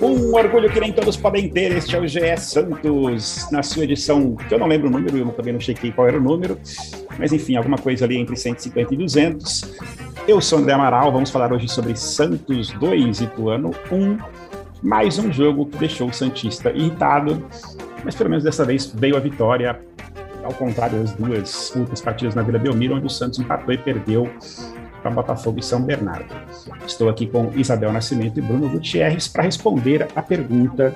Um orgulho que nem todos podem ter, este é o GE Santos, na sua edição, que eu não lembro o número, eu também não chequei qual era o número, mas enfim, alguma coisa ali entre 150 e 200. Eu sou André Amaral, vamos falar hoje sobre Santos 2, Ituano 1, mais um jogo que deixou o Santista irritado, mas pelo menos dessa vez veio a vitória, ao contrário das duas últimas partidas na Vila Belmiro, onde o Santos empatou e perdeu para Botafogo e São Bernardo. Estou aqui com Isabel Nascimento e Bruno Gutierrez para responder a pergunta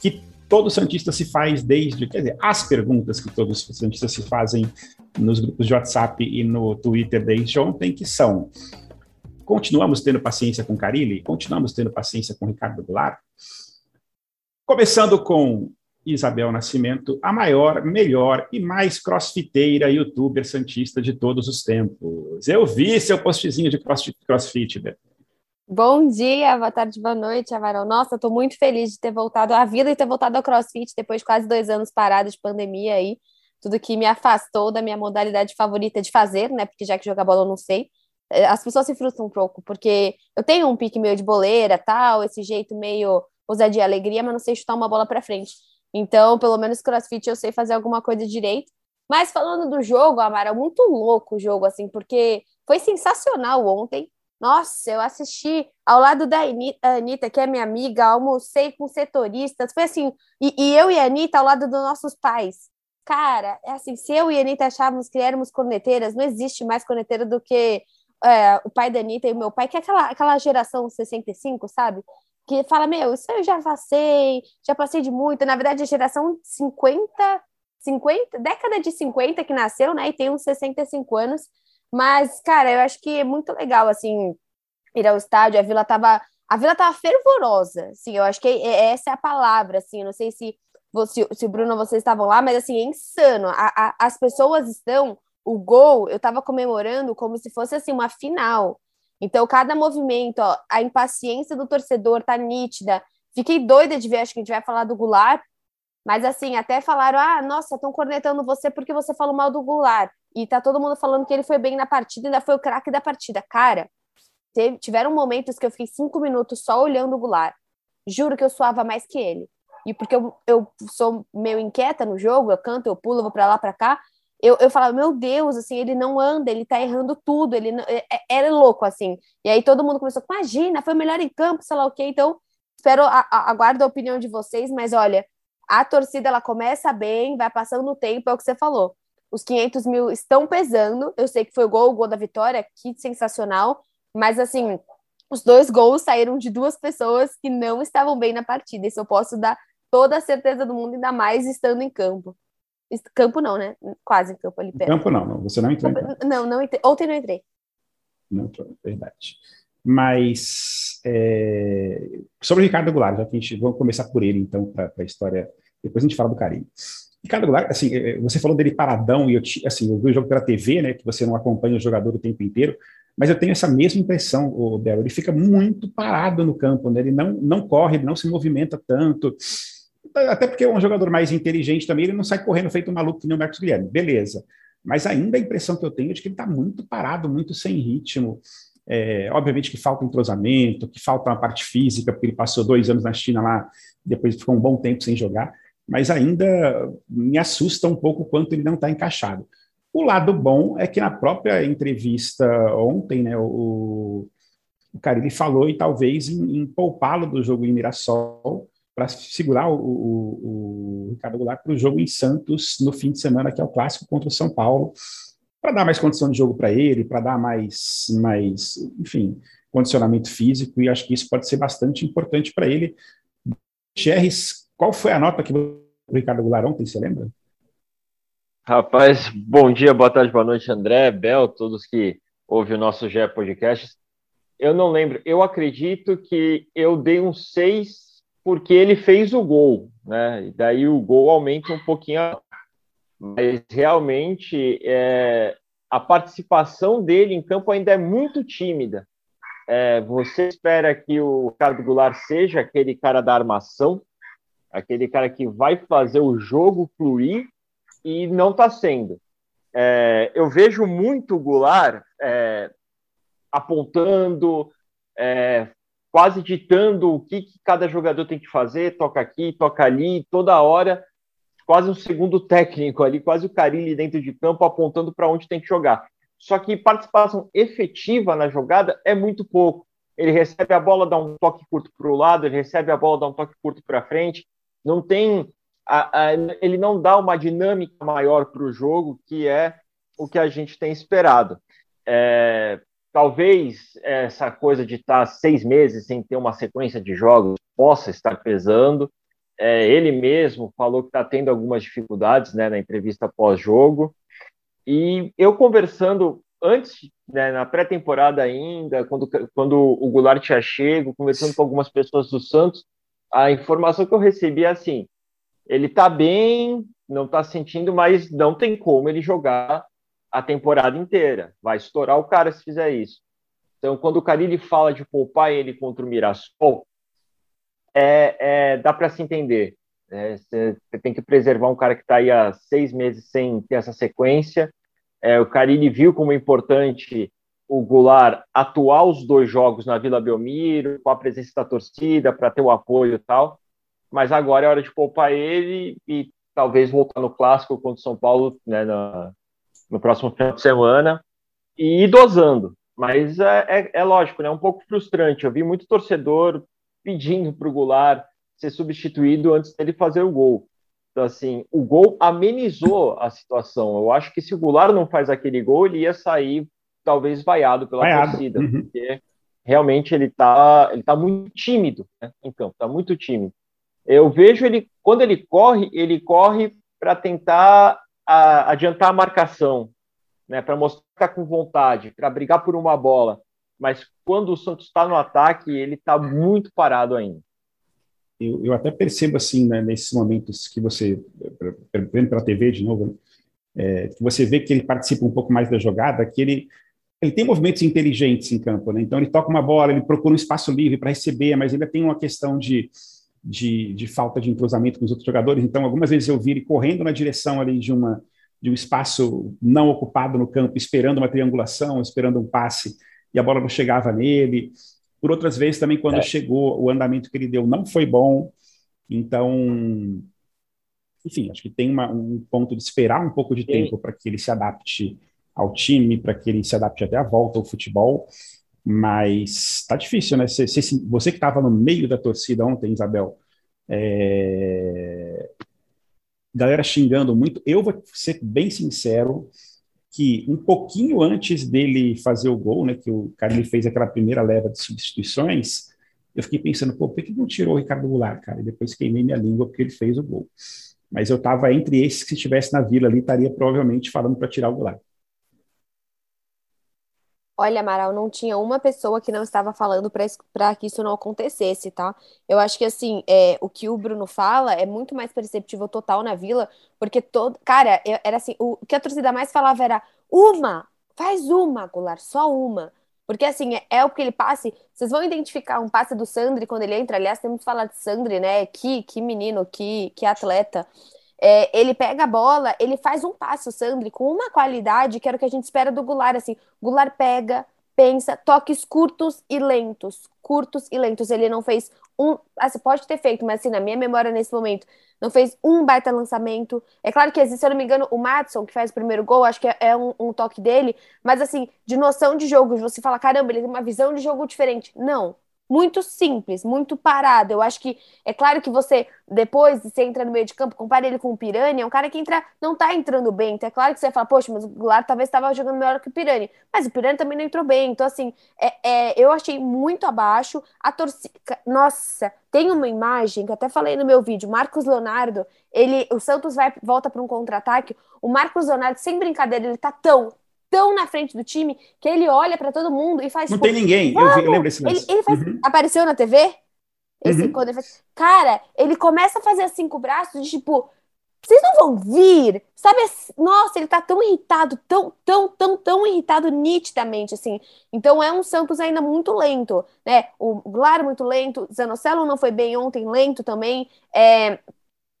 que todo Santista se faz desde, quer dizer, as perguntas que todos os Santistas se fazem nos grupos de WhatsApp e no Twitter desde ontem, que são continuamos tendo paciência com Carilli? Continuamos tendo paciência com Ricardo Goulart? Começando com Isabel Nascimento, a maior, melhor e mais crossfiteira youtuber santista de todos os tempos. Eu vi seu postzinho de crossfit, Beto. Bom dia, boa tarde, boa noite, Avarão. Nossa, estou muito feliz de ter voltado à vida e ter voltado ao crossfit depois de quase dois anos parado de pandemia aí. Tudo que me afastou da minha modalidade favorita de fazer, né? Porque já que jogar bola eu não sei. Eh, as pessoas se frustram um pouco, porque eu tenho um pique meio de boleira, tal, esse jeito meio ousadia alegria, mas não sei chutar uma bola para frente. Então, pelo menos crossfit eu sei fazer alguma coisa direito. Mas falando do jogo, Amara, muito louco o jogo, assim, porque foi sensacional ontem. Nossa, eu assisti ao lado da Anitta, que é minha amiga, almocei com setoristas. Foi assim, e, e eu e a Anitta ao lado dos nossos pais. Cara, é assim, se eu e a Anitta achávamos que éramos corneteiras, não existe mais corneteira do que é, o pai da Anitta e o meu pai, que é aquela, aquela geração 65, sabe? Que fala, meu, isso eu já passei, já passei de muito. Na verdade, a geração 50, 50, década de 50 que nasceu, né? E tem uns 65 anos. Mas, cara, eu acho que é muito legal, assim, ir ao estádio. A vila tava, a vila tava fervorosa, assim, eu acho que é, essa é a palavra, assim. não sei se, se, se Bruno vocês estavam lá, mas, assim, é insano. A, a, as pessoas estão, o gol, eu tava comemorando como se fosse, assim, uma final. Então, cada movimento, ó, a impaciência do torcedor tá nítida. Fiquei doida de ver, acho que a gente vai falar do Goulart, mas assim, até falaram: ah, nossa, estão cornetando você porque você falou mal do Goulart. E tá todo mundo falando que ele foi bem na partida, ainda foi o craque da partida. Cara, teve, tiveram momentos que eu fiquei cinco minutos só olhando o Goulart. Juro que eu suava mais que ele. E porque eu, eu sou meio inquieta no jogo, eu canto, eu pulo, eu vou pra lá, pra cá eu, eu falava, meu Deus, assim, ele não anda, ele tá errando tudo, ele não, é, é era louco, assim. E aí todo mundo começou, imagina, foi melhor em campo, sei lá o quê. Então, espero, a, a, aguardo a opinião de vocês, mas olha, a torcida, ela começa bem, vai passando o tempo, é o que você falou. Os 500 mil estão pesando, eu sei que foi o gol, o gol da vitória, que sensacional, mas assim, os dois gols saíram de duas pessoas que não estavam bem na partida, isso eu posso dar toda a certeza do mundo, ainda mais estando em campo. Campo não, né? Quase campo ali perto. Campo não, não. Você não entrou campo, Não, não entrei. Ontem não entrei. Não entrou, verdade. Mas é, sobre o Ricardo Goulart, já que a gente vamos começar por ele, então, para a história. Depois a gente fala do Carinho. Ricardo Goulart, assim, é, é, você falou dele paradão, e eu, assim, eu vi o jogo pela TV, né, que você não acompanha o jogador o tempo inteiro, mas eu tenho essa mesma impressão, o Bel, ele fica muito parado no campo, né, ele não, não corre, não se movimenta tanto, até porque é um jogador mais inteligente também, ele não sai correndo feito um maluco que nem o Marcos Guilherme, beleza. Mas ainda a impressão que eu tenho é de que ele está muito parado, muito sem ritmo. É, obviamente que falta entrosamento, que falta uma parte física, porque ele passou dois anos na China lá, depois ficou um bom tempo sem jogar, mas ainda me assusta um pouco quanto ele não está encaixado. O lado bom é que na própria entrevista ontem, né, o, o Carilli falou e talvez em, em poupá-lo do jogo em Mirassol, para segurar o, o, o, Ricardo Goulart para o jogo em Santos no fim de semana, que é o clássico contra o São Paulo, para dar mais condição de jogo para ele, para dar mais, mais, enfim, condicionamento físico, e acho que isso pode ser bastante importante para ele. Thierry, qual foi a nota que o Ricardo Goulart ontem, você lembra? Rapaz, bom dia, boa tarde, boa noite, André, Bel, todos que ouvem o nosso GE Podcast. Eu não lembro, eu acredito que eu dei um 6 porque ele fez o gol, né? E daí o gol aumenta um pouquinho, mas realmente é, a participação dele em campo ainda é muito tímida. É, você espera que o Ricardo Goulart seja aquele cara da armação, aquele cara que vai fazer o jogo fluir e não está sendo. É, eu vejo muito o Goulart é, apontando, é, quase ditando o que, que, cada jogador tem que fazer, toca aqui, toca ali, toda hora, quase um segundo técnico ali, quase o Carilli dentro de campo apontando para onde tem que jogar. Só que participação efetiva na jogada é muito pouco. Ele recebe a bola, dá um toque curto para o lado, ele recebe a bola, dá um toque curto para frente. Não tem, a, a, ele não dá uma dinâmica maior para o jogo, que é o que a gente tem esperado. É, talvez essa coisa de estar seis meses sem ter uma sequência de jogos possa estar pesando. É, ele mesmo falou que está tendo algumas dificuldades né, na entrevista pós-jogo. E eu conversando antes, né, na pré-temporada ainda, quando, quando o Goulart tinha chego, conversando com algumas pessoas do Santos, a informação que eu recebi é assim: ele está bem, não está sentindo, mas não tem como ele jogar a temporada inteira. Vai estourar o cara se fizer isso. Então, quando o Carilli fala de poupar ele contra o Mirassol, é, é dá para se entender. É, você tem que preservar um cara que está aí há seis meses sem ter essa sequência. É, o Carilli viu como importante o Goulart atuar os dois jogos na Vila Belmiro, com a presença da torcida, para ter o apoio e tal. Mas agora é hora de poupar ele e talvez voltar no clássico contra o São Paulo né, na, no próximo final de semana e ir dosando. Mas é, é, é lógico, né? É um pouco frustrante. Eu vi muito torcedor pedindo para o Goulart ser substituído antes dele fazer o gol. Então, assim, o gol amenizou a situação. Eu acho que se o Goulart não faz aquele gol, ele ia sair talvez vaiado pela vaiado. torcida, uhum. porque realmente ele está ele tá muito tímido né, em campo, está muito tímido. Eu vejo ele, quando ele corre, ele corre para tentar a, adiantar a marcação, né, para mostrar que está com vontade, para brigar por uma bola. Mas quando o Santos está no ataque, ele está muito parado ainda. Eu, eu, até percebo assim, né, nesses momentos que você, vendo pela TV de novo, é, que você vê que ele participa um pouco mais da jogada, que ele, ele tem movimentos inteligentes em campo, né? Então ele toca uma bola, ele procura um espaço livre para receber, mas ainda tem uma questão de, de, de, falta de entrosamento com os outros jogadores. Então, algumas vezes eu vi ele correndo na direção ali de uma de um espaço não ocupado no campo, esperando uma triangulação, esperando um passe, e a bola não chegava nele. Por outras vezes também, quando é. chegou, o andamento que ele deu não foi bom. Então, enfim, acho que tem uma, um ponto de esperar um pouco de tempo para que ele se adapte ao time, para que ele se adapte até a volta ao futebol. Mas tá difícil, né? Você, você que estava no meio da torcida ontem, Isabel, é... galera xingando muito. Eu vou ser bem sincero que um pouquinho antes dele fazer o gol, né, que o cara fez aquela primeira leva de substituições, eu fiquei pensando, pô, por que não tirou o Ricardo Goulart, cara? E depois queimei minha língua porque ele fez o gol. Mas eu estava entre esses que se estivesse na vila ali, estaria provavelmente falando para tirar o Goulart. Olha, Amaral, não tinha uma pessoa que não estava falando para que isso não acontecesse, tá? Eu acho que, assim, é, o que o Bruno fala é muito mais perceptível total na Vila, porque todo. Cara, eu, era assim, o, o que a torcida mais falava era uma, faz uma, Goulart, só uma. Porque, assim, é, é o que ele passe. Vocês vão identificar um passe do Sandri quando ele entra. Aliás, temos que falar de Sandri, né? Que, que menino, que, que atleta. É, ele pega a bola, ele faz um passe, o Sandri, com uma qualidade que era o que a gente espera do Goulart, assim, Goulart pega, pensa, toques curtos e lentos, curtos e lentos, ele não fez um, assim, pode ter feito, mas assim, na minha memória nesse momento, não fez um baita lançamento, é claro que existe, se eu não me engano, o Matson, que faz o primeiro gol, acho que é, é um, um toque dele, mas assim, de noção de jogo, você fala, caramba, ele tem uma visão de jogo diferente, não, muito simples, muito parado. Eu acho que é claro que você, depois você entra no meio de campo, compara ele com o Pirani, é um cara que entra, não tá entrando bem. Então é claro que você fala, poxa, mas o Goulart talvez estava jogando melhor que o Pirani. Mas o Pirani também não entrou bem. Então, assim, é, é, eu achei muito abaixo. A torcida. Nossa, tem uma imagem que eu até falei no meu vídeo, Marcos Leonardo, ele, o Santos vai volta para um contra-ataque. O Marcos Leonardo, sem brincadeira, ele tá tão, tão na frente do time que ele olha para todo mundo e faz. Não tem ninguém. Eu, vi, eu, lembro desse ele, ele faz, uhum. Apareceu na TV? Esse, uhum. quando ele faz, cara, ele começa a fazer assim com o braço, de tipo, vocês não vão vir? Sabe, nossa, ele tá tão irritado, tão, tão, tão, tão irritado nitidamente, assim. Então é um Santos ainda muito lento, né? O Goulart muito lento, Zanocelo não foi bem ontem, lento também. É,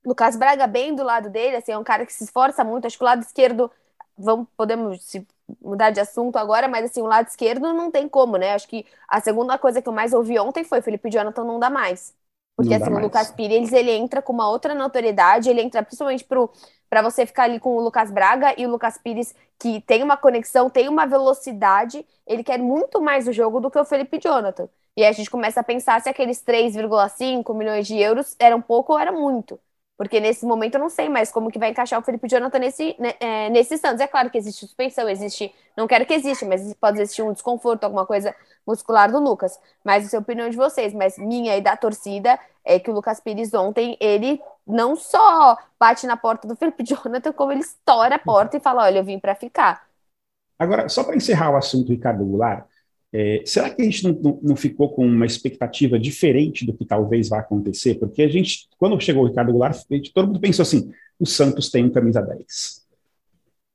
Lucas Braga bem do lado dele, assim, é um cara que se esforça muito. Acho que o lado esquerdo, vamos, podemos se mudar de assunto agora, mas assim, o lado esquerdo não tem como, né? Acho que a segunda coisa que eu mais ouvi ontem foi Felipe Jonathan não dá mais. Porque assim, o Lucas Pires, ele entra com uma outra notoriedade, ele entra principalmente para você ficar ali com o Lucas Braga e o Lucas Pires, que tem uma conexão, tem uma velocidade, ele quer muito mais o jogo do que o Felipe Jonathan. E aí a gente começa a pensar se aqueles 3,5 milhões de euros eram pouco ou era muito. Porque nesse momento eu não sei mais como que vai encaixar o Felipe Jonathan nesse, né, é, nesse Santos. É claro que existe suspensão, existe. Não quero que exista, mas pode existir um desconforto, alguma coisa muscular do Lucas. Mas essa é a opinião de vocês. Mas minha e da torcida é que o Lucas Pires ontem, ele não só bate na porta do Felipe Jonathan, como ele estoura a porta e fala: olha, eu vim para ficar. Agora, só para encerrar o assunto Ricardo Goulart, é, será que a gente não, não, ficou com uma expectativa diferente do que talvez vá acontecer? Porque a gente, quando chegou o Ricardo Goulart, gente, todo mundo pensou assim: o Santos tem um camisa 10.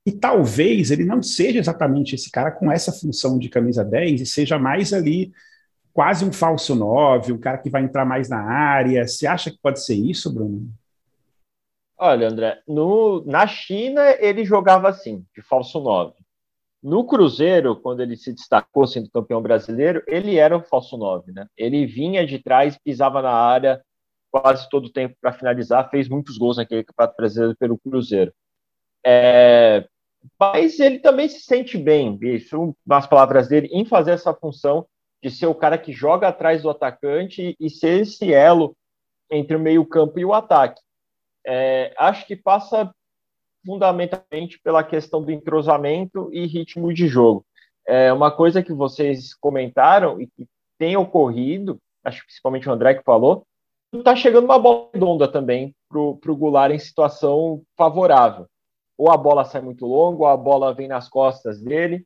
E talvez ele não seja exatamente esse cara com essa função de camisa 10 e seja mais ali quase um falso 9, um cara que vai entrar mais na área. Você acha que pode ser isso, Bruno? Olha, André, no, na China ele jogava assim, de falso 9. No Cruzeiro, quando ele se destacou sendo campeão brasileiro, ele era um falso 9, né? Ele vinha de trás, pisava na área quase todo o tempo para finalizar, fez muitos gols naquele campeonato brasileiro pelo Cruzeiro. É, mas ele também se sente bem, isso nas palavras dele, em fazer essa função de ser o cara que joga atrás do atacante e ser esse elo entre o meio-campo e o ataque. É, acho que passa fundamentalmente pela questão do entrosamento e ritmo de jogo. É uma coisa que vocês comentaram e que tem ocorrido, acho que principalmente o André que falou, está chegando uma bola redonda também para o Goulart em situação favorável. Ou a bola sai muito longa, ou a bola vem nas costas dele.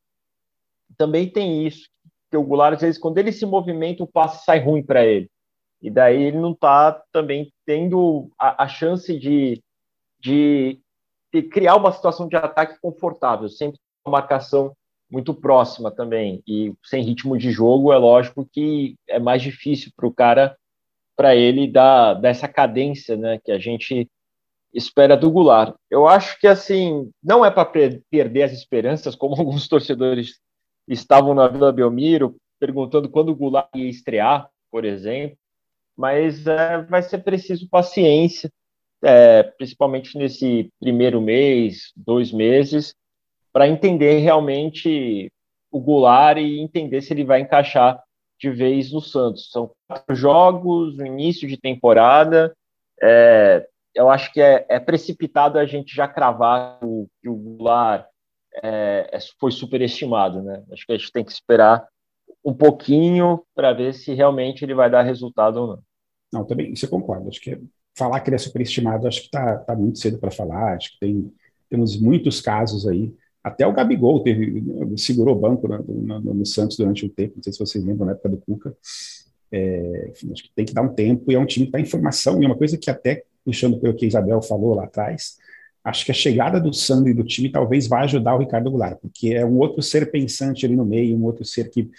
Também tem isso, que o Goulart, às vezes, quando ele se movimenta, o passe sai ruim para ele. E daí ele não está também tendo a, a chance de, de criar uma situação de ataque confortável, sempre uma marcação muito próxima também. E sem ritmo de jogo, é lógico que é mais difícil para o cara, para ele, dar, dar essa cadência né, que a gente espera do Goulart. Eu acho que, assim, não é para perder as esperanças, como alguns torcedores estavam na Vila Belmiro, perguntando quando o Goulart ia estrear, por exemplo, mas é, vai ser preciso paciência é, principalmente nesse primeiro mês, dois meses, para entender realmente o Goulart e entender se ele vai encaixar de vez no Santos. São quatro jogos no início de temporada. É, eu acho que é, é, precipitado a gente já cravar o, que o Goulart é, é foi superestimado. Né? Acho que a gente tem que esperar um pouquinho para ver se realmente ele vai dar resultado ou não. Não, também, isso eu concordo. Acho que é falar que ele é superestimado, acho que está tá muito cedo para falar. Acho que tem, temos muitos casos aí. Até o Gabigol teve, segurou o banco no, no, no Santos durante um tempo, não sei se vocês lembram, na época do Cuca. É, enfim, acho que tem que dar um tempo, e é um time que está em formação, e é uma coisa que até, puxando pelo que a Isabel falou lá atrás, acho que a chegada do Sandro e do time talvez vá ajudar o Ricardo Goulart, porque é um outro ser pensante ali no meio, um outro ser que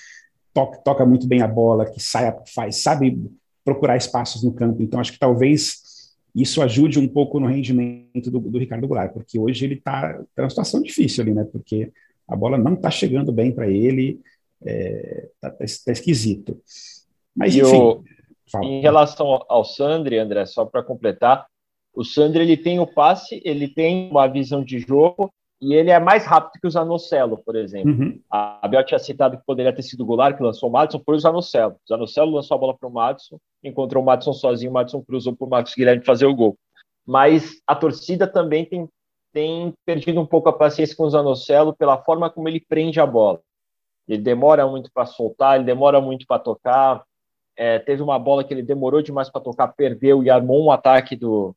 toca, toca muito bem a bola, que sai, faz, sabe procurar espaços no campo. Então, acho que talvez isso ajude um pouco no rendimento do, do Ricardo Goulart, porque hoje ele está tá numa situação difícil ali, né? Porque a bola não está chegando bem para ele, está é, tá, tá, tá esquisito. Mas, enfim. O, em relação ao Sandri, André, só para completar, o Sandri ele tem o passe, ele tem uma visão de jogo, e ele é mais rápido que o Zanocelo, por exemplo. Uhum. A Abel tinha citado que poderia ter sido o Goulart que lançou o Madison, foi o Zanocelo. O Zanocelo lançou a bola para o Madison, encontrou o Madison sozinho, o Madison cruzou para o Marcos Guilherme fazer o gol. Mas a torcida também tem, tem perdido um pouco a paciência com o Zanocelo pela forma como ele prende a bola. Ele demora muito para soltar, ele demora muito para tocar. É, teve uma bola que ele demorou demais para tocar, perdeu e armou um ataque do,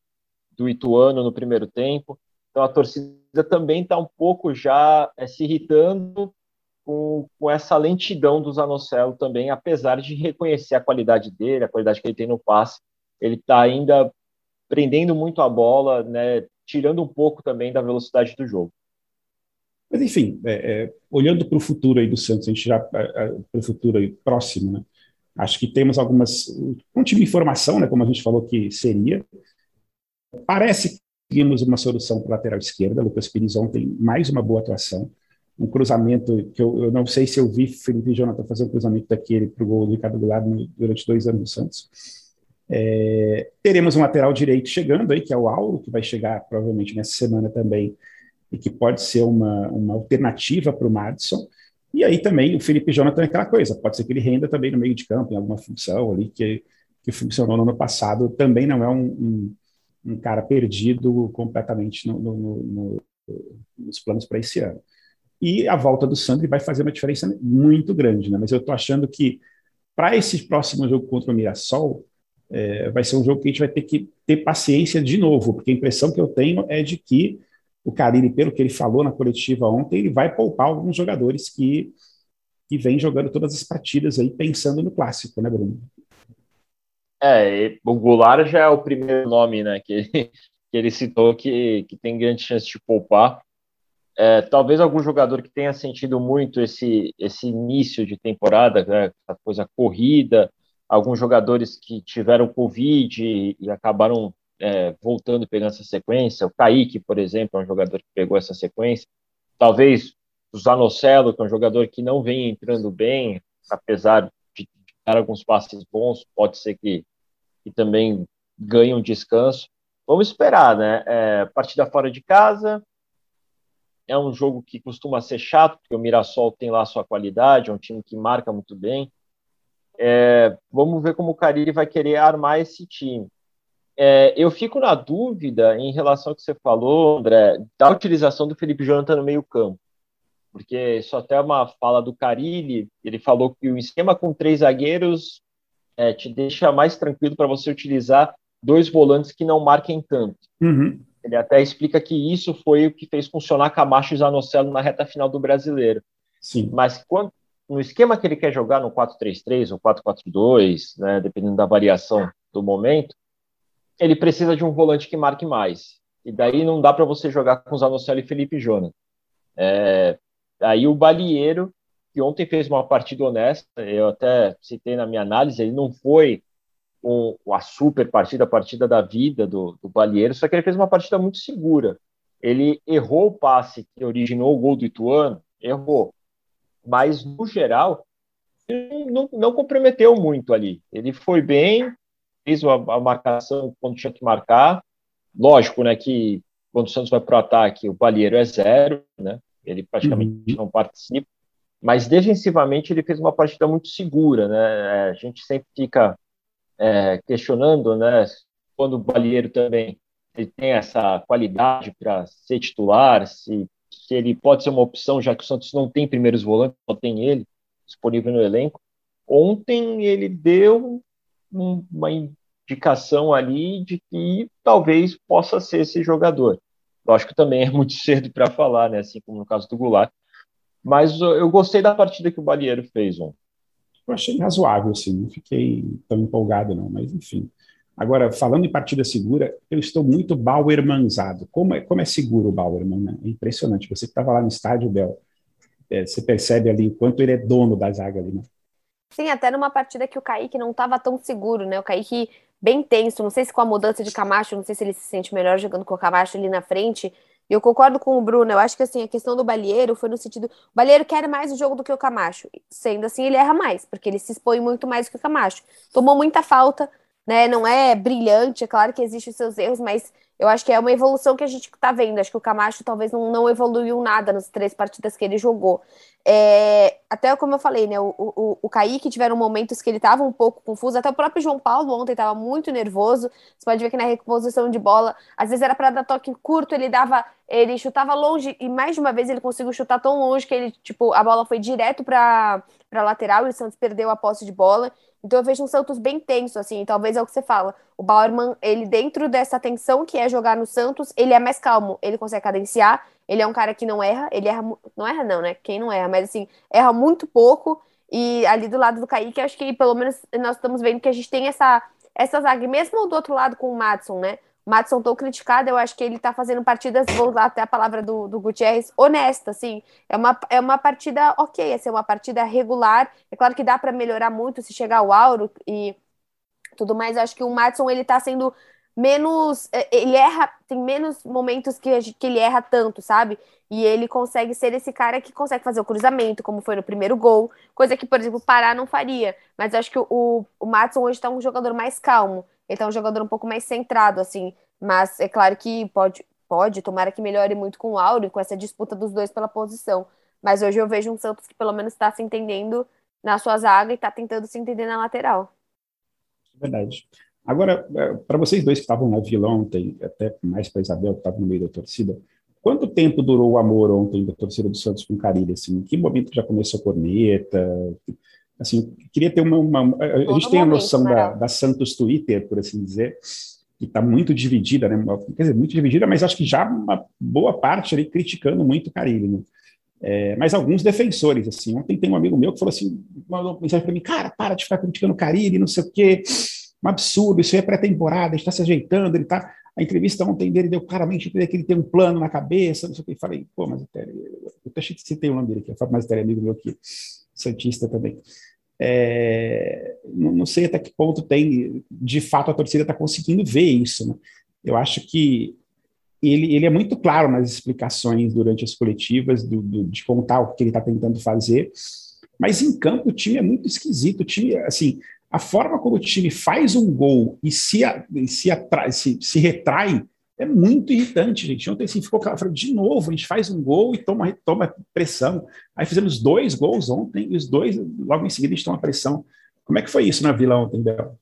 do Ituano no primeiro tempo. Então a torcida também está um pouco já é, se irritando com, com, essa lentidão do Zanocelo também, apesar de reconhecer a qualidade dele, a qualidade que ele tem no passe. Ele está ainda prendendo muito a bola, né, tirando um pouco também da velocidade do jogo. Mas, enfim, é, é, olhando para o futuro aí do Santos, a gente já é, é, para o futuro aí próximo, né? Acho que temos algumas. Um time de informação, né, como a gente falou que seria. Parece que temos uma solução para lateral esquerda. Lucas Pires ontem, mais uma boa atuação. Um cruzamento que eu, eu não sei se eu vi Felipe Jonathan fazer um cruzamento daquele para o gol do Ricardo Goulart durante dois anos no Santos. É, teremos um lateral direito chegando aí, que é o Auro, que vai chegar provavelmente nessa semana também, e que pode ser uma, uma alternativa para o Madison. E aí também o Felipe Jonathan é aquela coisa, pode ser que ele renda também no meio de campo, em alguma função ali que, que funcionou no ano passado, também não é um, um, um cara perdido completamente no, no, no, nos planos para esse ano. E a volta do Sandri vai fazer uma diferença muito grande, né? mas eu estou achando que para esse próximo jogo contra o Mirassol, é, vai ser um jogo que a gente vai ter que ter paciência de novo, porque a impressão que eu tenho é de que o Carilli, pelo que ele falou na coletiva ontem, ele vai poupar alguns jogadores que, que vêm jogando todas as partidas aí pensando no clássico, né, Bruno? É, o Goulart já é o primeiro nome, né, que, que ele citou que, que tem grande chance de poupar. É, talvez algum jogador que tenha sentido muito esse, esse início de temporada, né, essa coisa corrida, alguns jogadores que tiveram Covid e, acabaram é, voltando pegando essa sequência. O Kaique, por exemplo, é um jogador que pegou essa sequência. Talvez o Zanocelo, que é um jogador que não vem entrando bem, apesar de dar alguns passes bons, pode ser que, que também ganhe um descanso. Vamos esperar, né? É, partida fora de casa. É um jogo que costuma ser chato, porque o Mirassol tem lá sua qualidade, é um time que marca muito bem. É, vamos ver como o Carille vai querer armar esse time. É, eu fico na dúvida em relação ao que você falou, André, da utilização do Felipe Jonathan no meio-campo. Porque isso até é uma fala do Carilli, ele falou que o esquema com três zagueiros é, te deixa mais tranquilo para você utilizar dois volantes que não marquem tanto. Uhum. Ele até explica que isso foi o que fez funcionar Camacho e Zanocelo na reta final do brasileiro. Sim. Mas quando, no esquema que ele quer jogar, no 4-3-3 ou 4-4-2, né, dependendo da variação do momento, ele precisa de um volante que marque mais. E daí não dá para você jogar com Zanocelo e Felipe Jonathan. É, aí o Balieiro, que ontem fez uma partida honesta, eu até citei na minha análise, ele não foi um, a super partida, a partida da vida do, do Balieiro, só que ele fez uma partida muito segura. Ele errou o passe que originou o gol do Ituano, errou. Mas, no geral, ele não, não comprometeu muito ali. Ele foi bem, fez a, a marcação quando tinha que marcar. Lógico, né, que quando o Santos vai para o ataque, o Balheiro é zero, né? Ele praticamente uhum. não participa. Mas defensivamente ele fez uma partida muito segura, né? A gente sempre fica é, questionando, né? Quando o Balheiro também ele tem essa qualidade para ser titular, se, se ele pode ser uma opção, já que o Santos não tem primeiros volantes, só tem ele disponível no elenco. Ontem ele deu uma indicação ali de que talvez possa ser esse jogador. Lógico que também é muito cedo para falar, né? Assim como no caso do Goulart. Mas eu gostei da partida que o Balieiro fez ontem. Eu achei razoável, assim, não fiquei tão empolgado, não, mas enfim. Agora, falando em partida segura, eu estou muito Bauermanzado. Como é, como é seguro o Bauerman, né? É impressionante. Você que estava lá no estádio, Bel, é, você percebe ali o quanto ele é dono da zaga ali, né? Sim, até numa partida que o Kaique não estava tão seguro, né? O Kaique bem tenso, não sei se com a mudança de Camacho, não sei se ele se sente melhor jogando com o Camacho ali na frente. Eu concordo com o Bruno, eu acho que assim, a questão do Balieiro foi no sentido, o Balieiro quer mais o jogo do que o Camacho. Sendo assim, ele erra mais, porque ele se expõe muito mais do que o Camacho. Tomou muita falta, né? Não é brilhante, é claro que existem os seus erros, mas eu acho que é uma evolução que a gente está vendo. Acho que o Camacho talvez não, não evoluiu nada nas três partidas que ele jogou. É, até como eu falei, né? O, o, o Kaique tiveram momentos que ele estava um pouco confuso. Até o próprio João Paulo ontem estava muito nervoso. Você pode ver que na reposição de bola, às vezes era para dar toque curto, ele dava, ele chutava longe e mais de uma vez ele conseguiu chutar tão longe que ele, tipo, a bola foi direto para para lateral e o Santos perdeu a posse de bola. Então eu vejo um Santos bem tenso, assim, talvez é o que você fala. O Bauerman, ele dentro dessa tensão que é jogar no Santos, ele é mais calmo, ele consegue cadenciar, ele é um cara que não erra, ele erra, não erra não, né? Quem não erra, mas assim, erra muito pouco. E ali do lado do Kaique, acho que pelo menos nós estamos vendo que a gente tem essa, essa zaga, mesmo do outro lado com o Madison, né? O Matson tão criticado, eu acho que ele tá fazendo partidas, vou usar até a palavra do, do Gutierrez, honesta, assim. É uma, é uma partida ok, assim, é uma partida regular. É claro que dá para melhorar muito se chegar ao Auro e tudo mais. Eu acho que o Matson, ele tá sendo menos. É, ele erra, tem menos momentos que, que ele erra tanto, sabe? E ele consegue ser esse cara que consegue fazer o cruzamento, como foi no primeiro gol, coisa que, por exemplo, o Pará não faria. Mas acho que o, o Matson hoje tá um jogador mais calmo. Ele tá um jogador um pouco mais centrado, assim. Mas é claro que pode, pode, tomara que melhore muito com o Áureo, com essa disputa dos dois pela posição. Mas hoje eu vejo um Santos que pelo menos está se entendendo na sua zaga e está tentando se entender na lateral. Verdade. Agora, é, para vocês dois que estavam na vila ontem, até mais para Isabel, que estava no meio da torcida, quanto tempo durou o amor ontem da torcida do Santos com Carilho? Assim, em que momento já começou a corneta? Assim, queria ter uma. uma a gente tem a noção da, da, Santos Twitter, por assim dizer, que está muito dividida, né? Quer dizer, muito dividida, mas acho que já uma boa parte ali criticando muito o Carilho, né? É, mas alguns defensores, assim. Ontem tem um amigo meu que falou assim, mandou mensagem para mim, cara, para de ficar criticando o Carilho, não sei o quê, um absurdo, isso aí é pré-temporada, está se ajeitando, ele está a entrevista ontem dele deu claramente entender que ele tem um plano na cabeça, não sei o que. Falei, pô, mas até, eu até citei o nome dele aqui, mas até é amigo meu aqui, Santista também. É, não, sei até que ponto tem, de fato, a torcida está conseguindo ver isso. Né? Eu acho que ele, ele é muito claro nas explicações durante as coletivas, do, do, de contar o que ele está tentando fazer, mas em campo o time é muito esquisito. O time, assim, a forma como o time faz um gol e se, se, atrai, se, se retrai é muito irritante, gente. Ontem assim, ficou claro, de novo, a gente faz um gol e toma, toma pressão. Aí fizemos dois gols ontem, e os dois, logo em seguida, a gente toma pressão. Como é que foi isso na Vila ontem, Bel?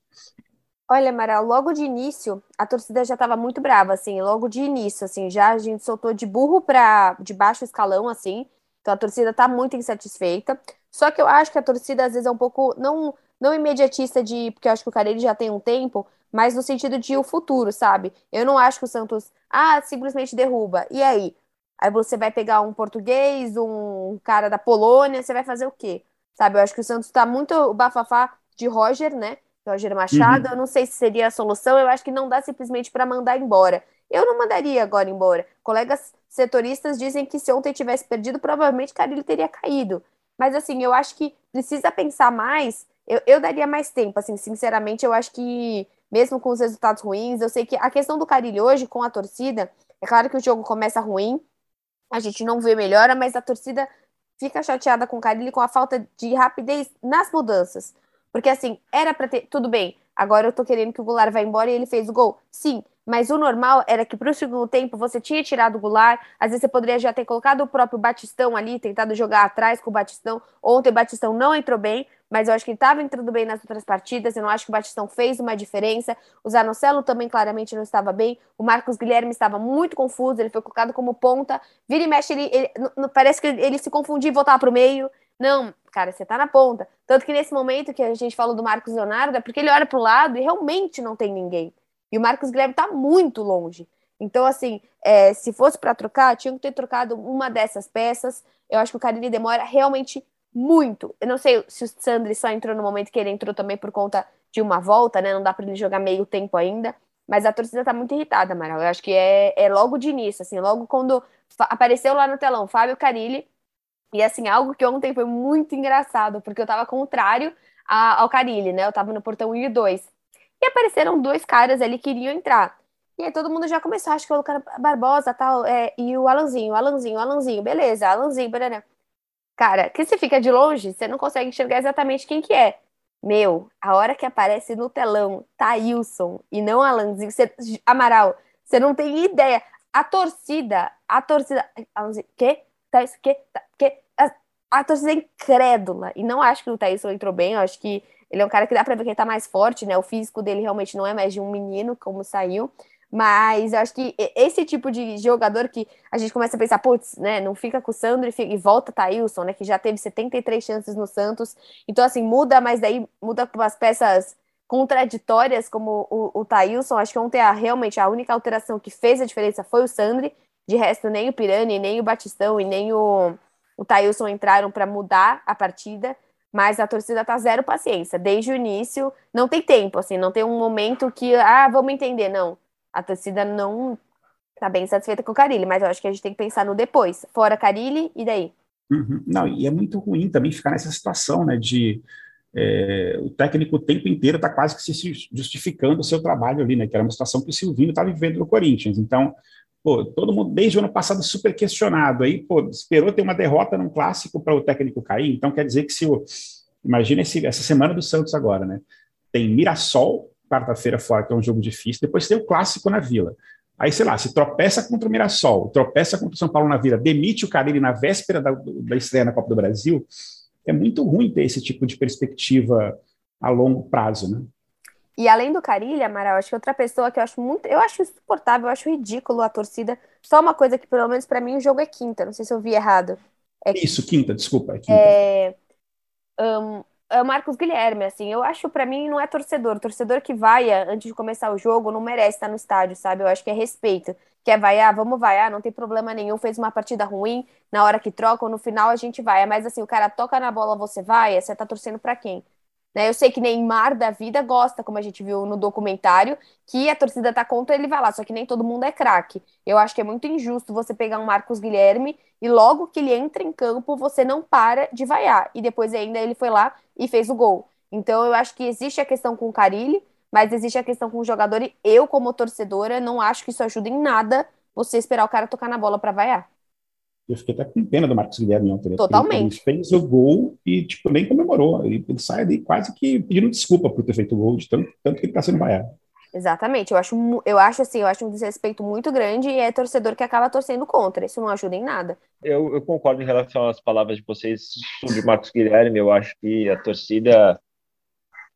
Olha, Amaral, logo de início, a torcida já estava muito brava, assim, logo de início, assim, já a gente soltou de burro para de baixo escalão, assim, então a torcida está muito insatisfeita. Só que eu acho que a torcida, às vezes, é um pouco, não, não imediatista de, porque eu acho que o Carelli já tem um tempo, mas no sentido de o futuro, sabe? Eu não acho que o Santos, ah, simplesmente derruba. E aí? Aí você vai pegar um português, um cara da Polônia, você vai fazer o quê? Sabe? Eu acho que o Santos tá muito bafafá de Roger, né? Roger Machado, uhum. eu não sei se seria a solução, eu acho que não dá simplesmente para mandar embora. Eu não mandaria agora embora. Colegas setoristas dizem que se ontem tivesse perdido, provavelmente Carilho teria caído. Mas assim, eu acho que precisa pensar mais. Eu, eu daria mais tempo, assim, sinceramente, eu acho que mesmo com os resultados ruins. Eu sei que a questão do Carilho hoje com a torcida, é claro que o jogo começa ruim, a gente não vê melhora, mas a torcida fica chateada com o Carilho com a falta de rapidez nas mudanças. Porque assim, era para ter. Tudo bem, agora eu tô querendo que o Goulart vá embora e ele fez o gol. Sim, mas o normal era que para o segundo tempo você tinha tirado o Goulart, às vezes você poderia já ter colocado o próprio Batistão ali, tentado jogar atrás com o Batistão. Ontem o Batistão não entrou bem, mas eu acho que ele estava entrando bem nas outras partidas. Eu não acho que o Batistão fez uma diferença. O Zanocelo também claramente não estava bem. O Marcos Guilherme estava muito confuso, ele foi colocado como ponta. Vira e mexe, ele, ele parece que ele, se confundia e voltava para o meio. Não, cara, você tá na ponta. Tanto que nesse momento que a gente falou do Marcos Leonardo, é porque ele olha para o lado e realmente não tem ninguém. E o Marcos Guilherme está muito longe. Então, assim, é, se fosse para trocar, tinha que ter trocado uma dessas peças. Eu acho que o Carilli demora realmente muito. Eu não sei se o Sandri só entrou no momento que ele entrou também por conta de uma volta, né? Não dá para ele jogar meio tempo ainda. Mas a torcida tá muito irritada, Amaral. Eu acho que é, é logo de início, assim, logo quando apareceu lá no telão Fábio Carilli. E assim, algo que ontem foi muito engraçado, porque eu tava contrário ao Carilli, né? Eu tava no portão 1 e 2. E apareceram dois caras ali que iriam entrar. E aí todo mundo já começou, acho que o Barbosa tal, é, e o Alanzinho, Alanzinho, Alanzinho, beleza, Alanzinho, beleza. Cara, que você fica de longe, você não consegue enxergar exatamente quem que é. Meu, a hora que aparece no telão Thailson e não Alanzinho, você, Amaral, você não tem ideia. A torcida, a torcida. Alanzinho, que? Thailson, que? que? A, a torcida é incrédula. E não acho que o Thailson entrou bem, eu acho que ele é um cara que dá pra ver que ele tá mais forte, né? O físico dele realmente não é mais de um menino, como saiu. Mas eu acho que esse tipo de jogador que a gente começa a pensar, putz, né, não fica com o Sandro e, e volta Thailson, né, que já teve 73 chances no Santos. Então, assim, muda, mas daí muda com umas peças contraditórias, como o, o Thailson. Acho que ontem a, realmente a única alteração que fez a diferença foi o Sandri. De resto, nem o Pirani, nem o Batistão e nem o, o Thailson entraram para mudar a partida mas a torcida tá zero paciência. Desde o início, não tem tempo, assim, não tem um momento que, ah, vamos entender, não. A torcida não tá bem satisfeita com o Carilli, mas eu acho que a gente tem que pensar no depois. Fora Carilli, e daí? Uhum. Não, e é muito ruim também ficar nessa situação, né, de é, o técnico o tempo inteiro está quase que se justificando o seu trabalho ali, né, que era uma situação que o Silvino estava vivendo no Corinthians. Então, pô, todo mundo, desde o ano passado, super questionado, aí, pô, esperou ter uma derrota num clássico para o técnico cair, então quer dizer que se o, imagina esse, essa semana do Santos agora, né, tem Mirassol, quarta-feira fora, que é um jogo difícil, depois tem o clássico na Vila. Aí, sei lá, se tropeça contra o Mirassol, tropeça contra o São Paulo na Vila, demite o Carilli na véspera da, da estreia na Copa do Brasil, é muito ruim ter esse tipo de perspectiva a longo prazo, né? E além do Carilli, Amaral, acho que outra pessoa que eu acho muito, eu acho insuportável, eu acho ridículo a torcida. Só uma coisa que, pelo menos para mim, o jogo é quinta, não sei se eu vi errado. É Isso, quinta, desculpa. É, quinta. é um, é o Marcos Guilherme, assim, eu acho para mim não é torcedor. Torcedor que vai antes de começar o jogo não merece estar no estádio, sabe? Eu acho que é respeito. Quer vaiar, vamos vaiar, não tem problema nenhum. Fez uma partida ruim, na hora que troca, ou no final a gente vai. Mas assim, o cara toca na bola, você vai, você tá torcendo para quem? Né? Eu sei que Neymar da vida gosta, como a gente viu no documentário, que a torcida tá contra, ele vai lá, só que nem todo mundo é craque. Eu acho que é muito injusto você pegar um Marcos Guilherme e logo que ele entra em campo, você não para de vaiar. E depois ainda ele foi lá e fez o gol. Então eu acho que existe a questão com o Carilli, mas existe a questão com o jogador e eu, como torcedora, não acho que isso ajuda em nada você esperar o cara tocar na bola para vaiar. Eu fiquei até com pena do Marcos Guilherme ontem. Né? Totalmente. Ele fez o gol e, tipo, nem comemorou. Ele, ele sai ali quase que pedindo desculpa por ter feito o gol, de tanto, tanto que ele está sendo vaiado. Exatamente. Eu acho, eu acho assim, eu acho um desrespeito muito grande e é torcedor que acaba torcendo contra. Isso não ajuda em nada. Eu, eu concordo em relação às palavras de vocês sobre Marcos Guilherme. Eu acho que a torcida,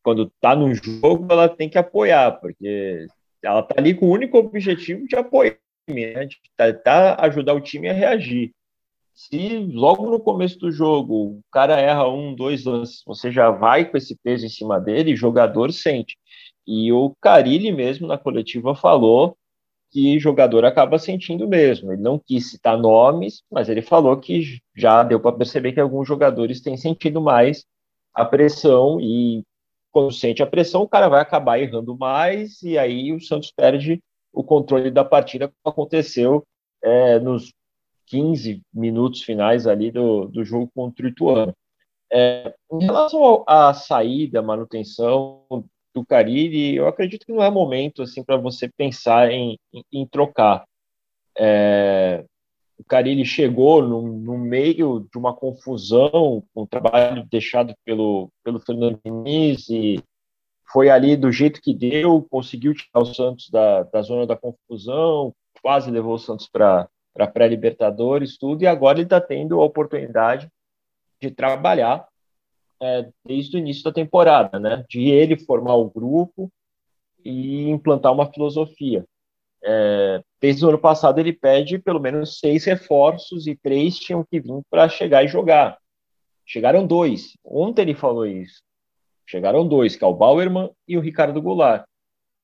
quando está no jogo, ela tem que apoiar, porque ela está ali com o único objetivo de apoiar, né? de tentar ajudar o time a reagir se logo no começo do jogo o cara erra um, dois lances, você já vai com esse peso em cima dele, o jogador sente. E o Carilli mesmo na coletiva falou que jogador acaba sentindo mesmo. Ele não quis citar nomes, mas ele falou que já deu para perceber que alguns jogadores têm sentido mais a pressão e quando sente a pressão, o cara vai acabar errando mais e aí o Santos perde o controle da partida, como aconteceu é, nos 15 minutos finais ali do, do jogo contra o Ituano. É, em relação à saída, manutenção do Cariri, eu acredito que não é momento assim para você pensar em, em, em trocar. É, o Cariri chegou no, no, meio de uma confusão, um trabalho deixado pelo, pelo Fernando Diniz e foi ali do jeito que deu, conseguiu tirar o Santos da, da zona da confusão, quase levou o Santos para para pré-Libertadores, tudo, e agora ele está tendo a oportunidade de trabalhar é, desde o início da temporada, né? De ele formar o grupo e implantar uma filosofia. É, desde o ano passado ele pede pelo menos seis reforços e três tinham que vir para chegar e jogar. Chegaram dois. Ontem ele falou isso. Chegaram dois, que é o Bauerman e o Ricardo Goulart.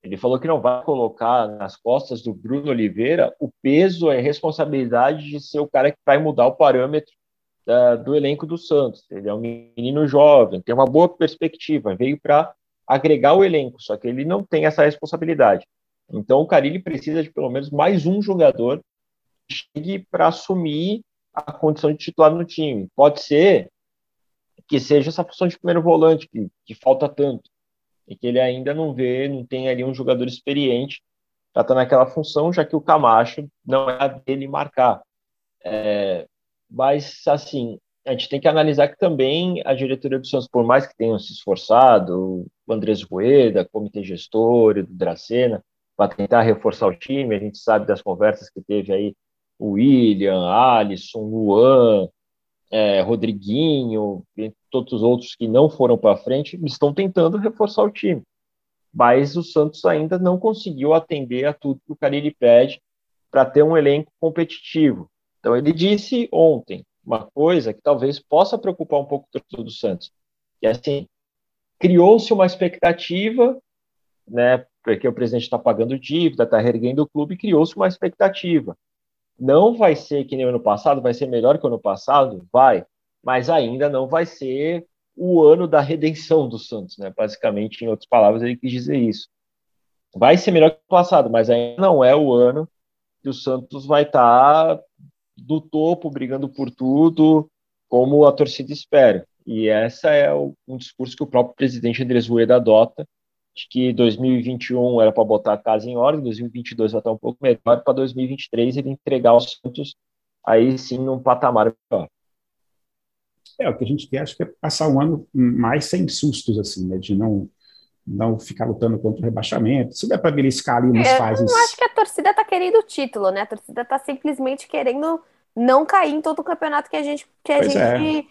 Ele falou que não vai colocar nas costas do Bruno Oliveira o peso e a responsabilidade de ser o cara que vai mudar o parâmetro da, do elenco do Santos. Ele é um menino jovem, tem uma boa perspectiva, veio para agregar o elenco, só que ele não tem essa responsabilidade. Então o Carilli precisa de pelo menos mais um jogador que chegue para assumir a condição de titular no time. Pode ser que seja essa função de primeiro volante, que, que falta tanto e que ele ainda não vê, não tem ali um jogador experiente para estar naquela função, já que o Camacho não é a dele marcar. É, mas, assim, a gente tem que analisar que também a diretoria do Santos, por mais que tenham se esforçado, o Andrés Rueda, comitê gestor, do Dracena, para tentar reforçar o time, a gente sabe das conversas que teve aí o William, Alisson, Luan, é, Rodriguinho, e todos os outros que não foram para frente, estão tentando reforçar o time. Mas o Santos ainda não conseguiu atender a tudo que o Carille pede para ter um elenco competitivo. Então ele disse ontem uma coisa que talvez possa preocupar um pouco o torcedor do Santos. E assim, criou-se uma expectativa, né, porque o presidente está pagando dívida, está reerguendo o clube, criou-se uma expectativa. Não vai ser que nem o ano passado, vai ser melhor que o ano passado? Vai, mas ainda não vai ser o ano da redenção do Santos, né? Basicamente, em outras palavras, ele quis dizer isso. vai ser melhor que o passado, mas ainda não é o ano que o Santos vai estar tá do topo, brigando por tudo, como a torcida espera. E essa é o, um discurso que o próprio presidente Andrés Rueda adota, de que 2021 era para botar a casa em ordem, 2022 vai estar um pouco melhor, para 2023 ele entregar o Santos aí sim num patamar melhor. É, o que a gente quer, acho que é passar um ano mais sem sustos, assim, né, de não não ficar lutando contra o rebaixamento. Se der para beliscar ali umas é, eu fases. Eu acho que a torcida está querendo o título, né? A torcida está simplesmente querendo não cair em todo o campeonato que a gente que a pois gente é.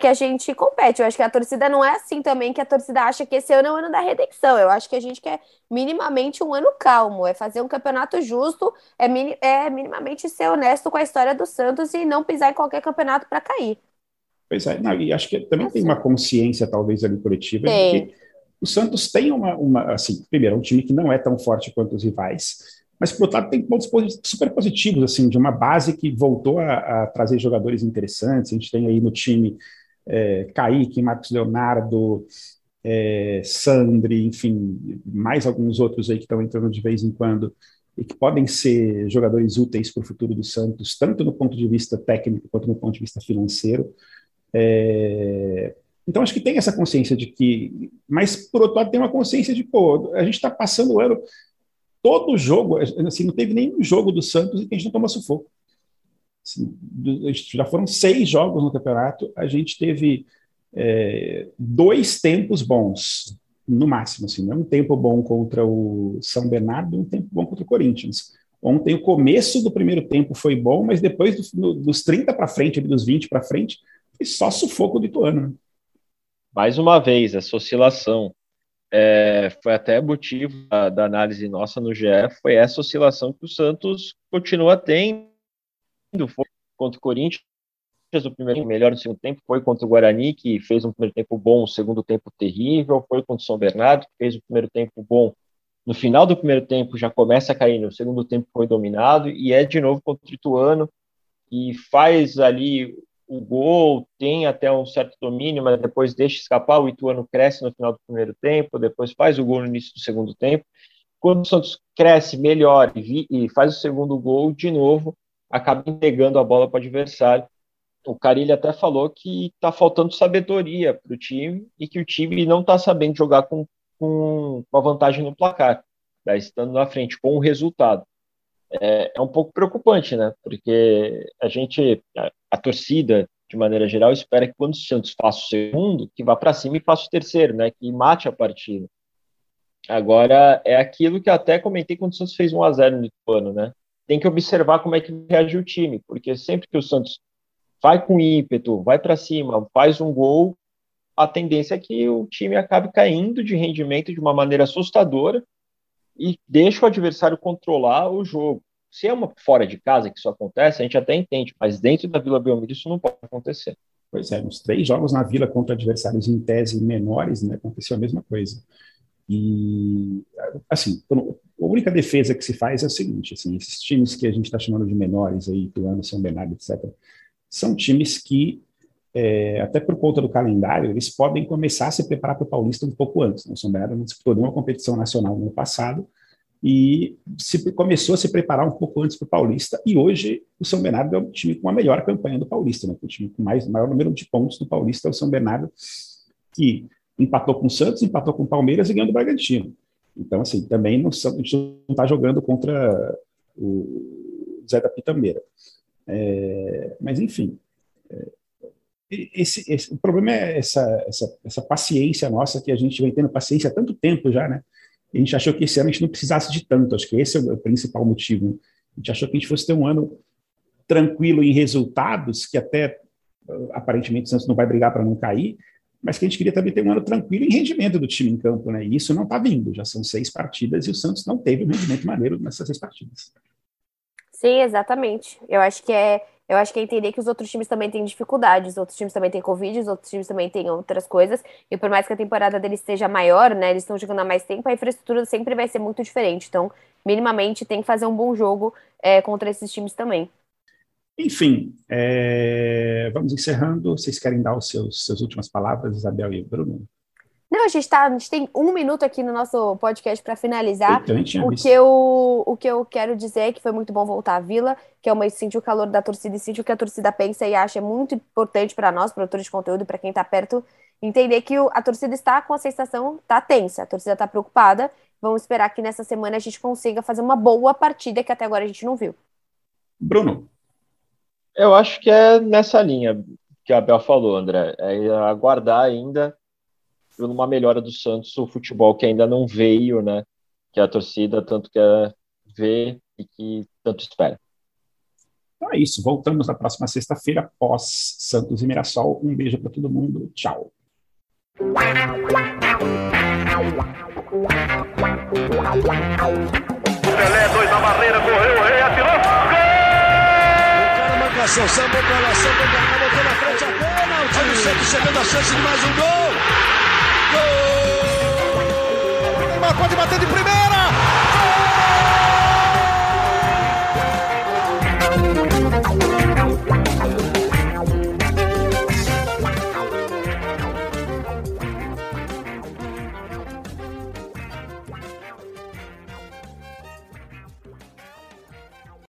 Que a gente compete. Eu acho que a torcida não é assim também que a torcida acha que esse ano é o ano da redenção. Eu acho que a gente quer minimamente um ano calmo, é fazer um campeonato justo, é, é minimamente ser honesto com a história do Santos e não pisar em qualquer campeonato para cair. Pois é, não, e acho que também é tem assim. uma consciência, talvez, ali coletiva, tem. de que o Santos tem uma, uma, assim, primeiro, é um time que não é tão forte quanto os rivais, mas, por outro lado, tem pontos super positivos, assim, de uma base que voltou a, a trazer jogadores interessantes. A gente tem aí no time é, Kaique, Marcos Leonardo, é, Sandri, enfim, mais alguns outros aí que estão entrando de vez em quando e que podem ser jogadores úteis para o futuro do Santos, tanto no ponto de vista técnico quanto no ponto de vista financeiro. É, então, acho que tem essa consciência de que. Mas, por outro lado, tem uma consciência de, pô, a gente está passando o ano. Todo jogo, assim, não teve nenhum jogo do Santos em que a gente não toma sufoco. Assim, já foram seis jogos no campeonato, a gente teve é, dois tempos bons, no máximo. Assim, um tempo bom contra o São Bernardo um tempo bom contra o Corinthians. Ontem, o começo do primeiro tempo foi bom, mas depois do, dos 30 para frente, dos 20 para frente, foi só sufoco do Ituano. Né? mais uma vez, essa oscilação é, foi até motivo da, da, análise nossa no GE, foi essa oscilação que o Santos continua tendo. Foi contra o Corinthians, o primeiro melhor no segundo tempo, foi contra o Guarani, que fez um primeiro tempo bom, um segundo tempo terrível, foi contra o São Bernardo, que fez o primeiro tempo bom. No final do primeiro tempo já começa a cair, no segundo tempo foi dominado, e é de novo contra o Ituano, e faz ali o gol, tem até um certo domínio, mas depois deixa escapar, o Ituano cresce no final do primeiro tempo, depois faz o gol no início do segundo tempo. Quando o Santos cresce, melhor e, faz o segundo gol, de novo, acaba entregando a bola para o adversário. O Carilli até falou que está faltando sabedoria para o time e que o time não está sabendo jogar com, com, a vantagem no placar, estando na frente com o resultado é, é um pouco preocupante, né? Porque a gente, a, a, torcida, de maneira geral, espera que quando o Santos faça o segundo, que vá para cima e faça o terceiro, né? Que mate a partida. Agora, é aquilo que até comentei quando o Santos fez 1 a 0 no Ituano, né? Tem que observar como é que reage o time, porque sempre que o Santos vai com ímpeto, vai para cima, faz um gol, a tendência é que o time acabe caindo de rendimento de uma maneira assustadora e deixa o adversário controlar o jogo. Se é uma fora de casa que isso acontece, a gente até entende, mas dentro da Vila Belmiro isso não pode acontecer. Pois é, nos três jogos na Vila contra adversários em tese menores, né, aconteceu a mesma coisa. E, assim, a única defesa que se faz é o seguinte, assim, esses times que a gente está chamando de menores aí, Ituano, São Bernardo, etc., são times que é, até por conta do calendário, eles podem começar a se preparar para o Paulista um pouco antes. Né? O São Bernardo não disputou nenhuma competição nacional no ano passado e se, começou a se preparar um pouco antes para o Paulista. E hoje o São Bernardo é o time com a melhor campanha do Paulista, né? o time com mais maior número de pontos do Paulista é o São Bernardo, que empatou com o Santos, empatou com o Palmeiras e ganhou do Bragantino. Então, assim, também não, a gente não está jogando contra o Zé da Pitambeira. É, mas, enfim, é, esse, esse, o problema é essa, essa, essa, paciência nossa, que a gente vem tendo paciência há tanto tempo já, né? A gente achou que esse ano a gente não precisasse de tanto, acho que esse é o principal motivo. Né? A gente achou que a gente fosse ter um ano tranquilo em resultados, que até aparentemente o Santos não vai brigar para não cair, mas que a gente queria também ter um ano tranquilo em rendimento do time em campo, né? E isso não está vindo, já são seis partidas e o Santos não teve um rendimento maneiro nessas seis partidas. Sim, exatamente. Eu acho que é eu acho que é entender que os outros times também têm dificuldades, os outros times também têm Covid, os outros times também têm outras coisas, e por mais que a temporada deles seja maior, né, eles estão jogando há mais tempo, a infraestrutura sempre vai ser muito diferente. Então, minimamente, tem que fazer um bom jogo é, contra esses times também. Enfim, é... vamos encerrando. Vocês querem dar os seus, suas últimas palavras, Isabel e Bruno? Não, a gente, tá, a gente tem um minuto aqui no nosso podcast para finalizar. o, que eu, o que eu quero dizer é que foi muito bom voltar à Vila, que é uma sentir o calor da torcida e sentir o que a torcida pensa e acha muito importante para nós, produtores de conteúdo, para quem está perto, entender que a torcida está com a sensação, está tensa, a torcida está preocupada. Vamos esperar que nessa semana a gente consiga fazer uma boa partida que até agora a gente não viu. Bruno. Eu acho que é nessa linha que a Bel falou, André. É aguardar ainda por uma melhora do Santos, o futebol que ainda não veio, né? Que a torcida tanto quer ver e que tanto espera. Então é isso. Voltamos na próxima sexta-feira, pós Santos e Mirassol. Um beijo para todo mundo. Tchau. Pelé, dois na barreira, correu, o rei atirou. Gol! O cara samba pra cá, botou na frente a pênalti. Olha o Santos chegando a chance de mais um gol. Pode bater de primeira.